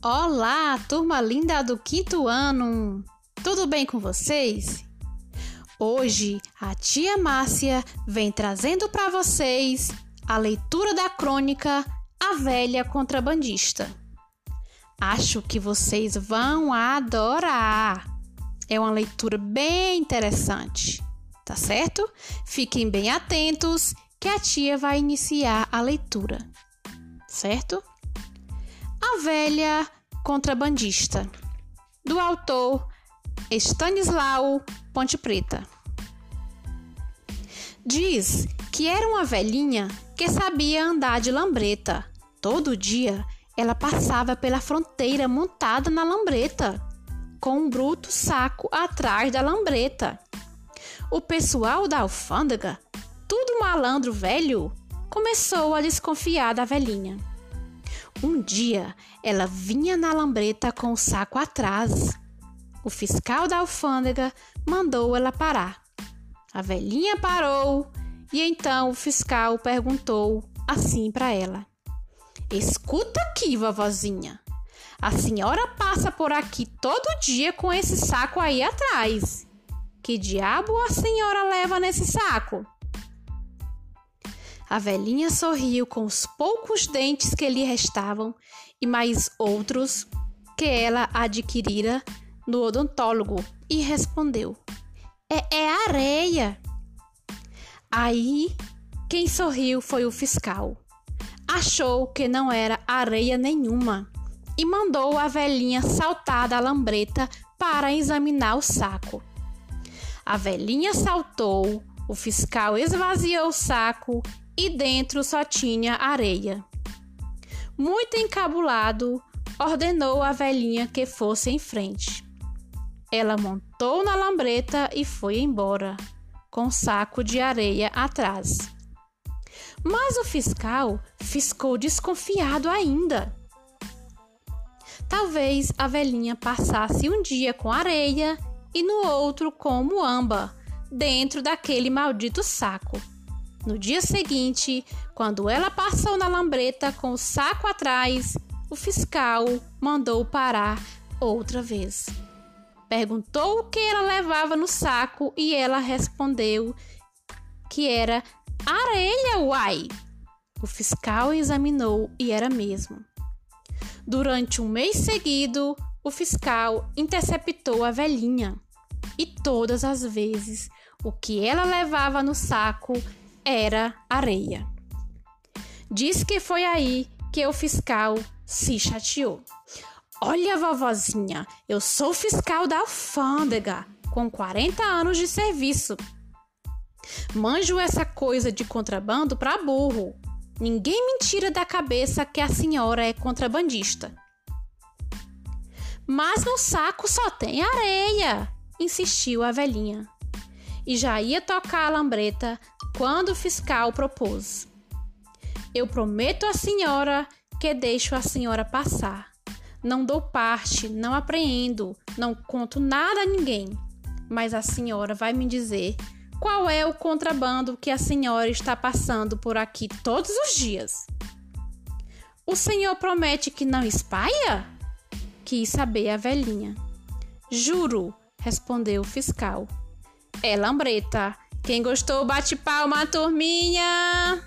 Olá, turma linda do quinto ano! Tudo bem com vocês? Hoje a tia Márcia vem trazendo para vocês a leitura da crônica A Velha Contrabandista. Acho que vocês vão adorar! É uma leitura bem interessante, tá certo? Fiquem bem atentos que a tia vai iniciar a leitura, certo? A Velha Contrabandista, do autor Stanislau Ponte Preta. Diz que era uma velhinha que sabia andar de lambreta. Todo dia ela passava pela fronteira montada na lambreta, com um bruto saco atrás da lambreta. O pessoal da alfândega, tudo malandro velho, começou a desconfiar da velhinha. Um dia, ela vinha na lambreta com o saco atrás. O fiscal da alfândega mandou ela parar. A velhinha parou e então o fiscal perguntou assim para ela: Escuta aqui, vovozinha. A senhora passa por aqui todo dia com esse saco aí atrás. Que diabo a senhora leva nesse saco? A velhinha sorriu com os poucos dentes que lhe restavam e mais outros que ela adquirira no odontólogo e respondeu: É, é areia. Aí quem sorriu foi o fiscal. Achou que não era areia nenhuma e mandou a velhinha saltar da lambreta para examinar o saco. A velhinha saltou, o fiscal esvaziou o saco e dentro só tinha areia. Muito encabulado, ordenou a velhinha que fosse em frente. Ela montou na lambreta e foi embora, com saco de areia atrás. Mas o fiscal ficou desconfiado ainda. Talvez a velhinha passasse um dia com areia e no outro com muamba, dentro daquele maldito saco. No dia seguinte, quando ela passou na lambreta com o saco atrás, o fiscal mandou parar outra vez. Perguntou o que ela levava no saco e ela respondeu que era areia, uai. O fiscal examinou e era mesmo. Durante um mês seguido, o fiscal interceptou a velhinha e todas as vezes o que ela levava no saco era areia. Diz que foi aí que o fiscal se chateou. Olha, vovozinha, eu sou fiscal da alfândega, com 40 anos de serviço. Manjo essa coisa de contrabando para burro. Ninguém me tira da cabeça que a senhora é contrabandista. Mas no saco só tem areia, insistiu a velhinha. E já ia tocar a lambreta quando o fiscal propôs: Eu prometo à senhora que deixo a senhora passar. Não dou parte, não apreendo, não conto nada a ninguém. Mas a senhora vai me dizer qual é o contrabando que a senhora está passando por aqui todos os dias. O senhor promete que não espalha? Quis saber a velhinha. Juro, respondeu o fiscal. É lambreta quem gostou, bate palma, turminha!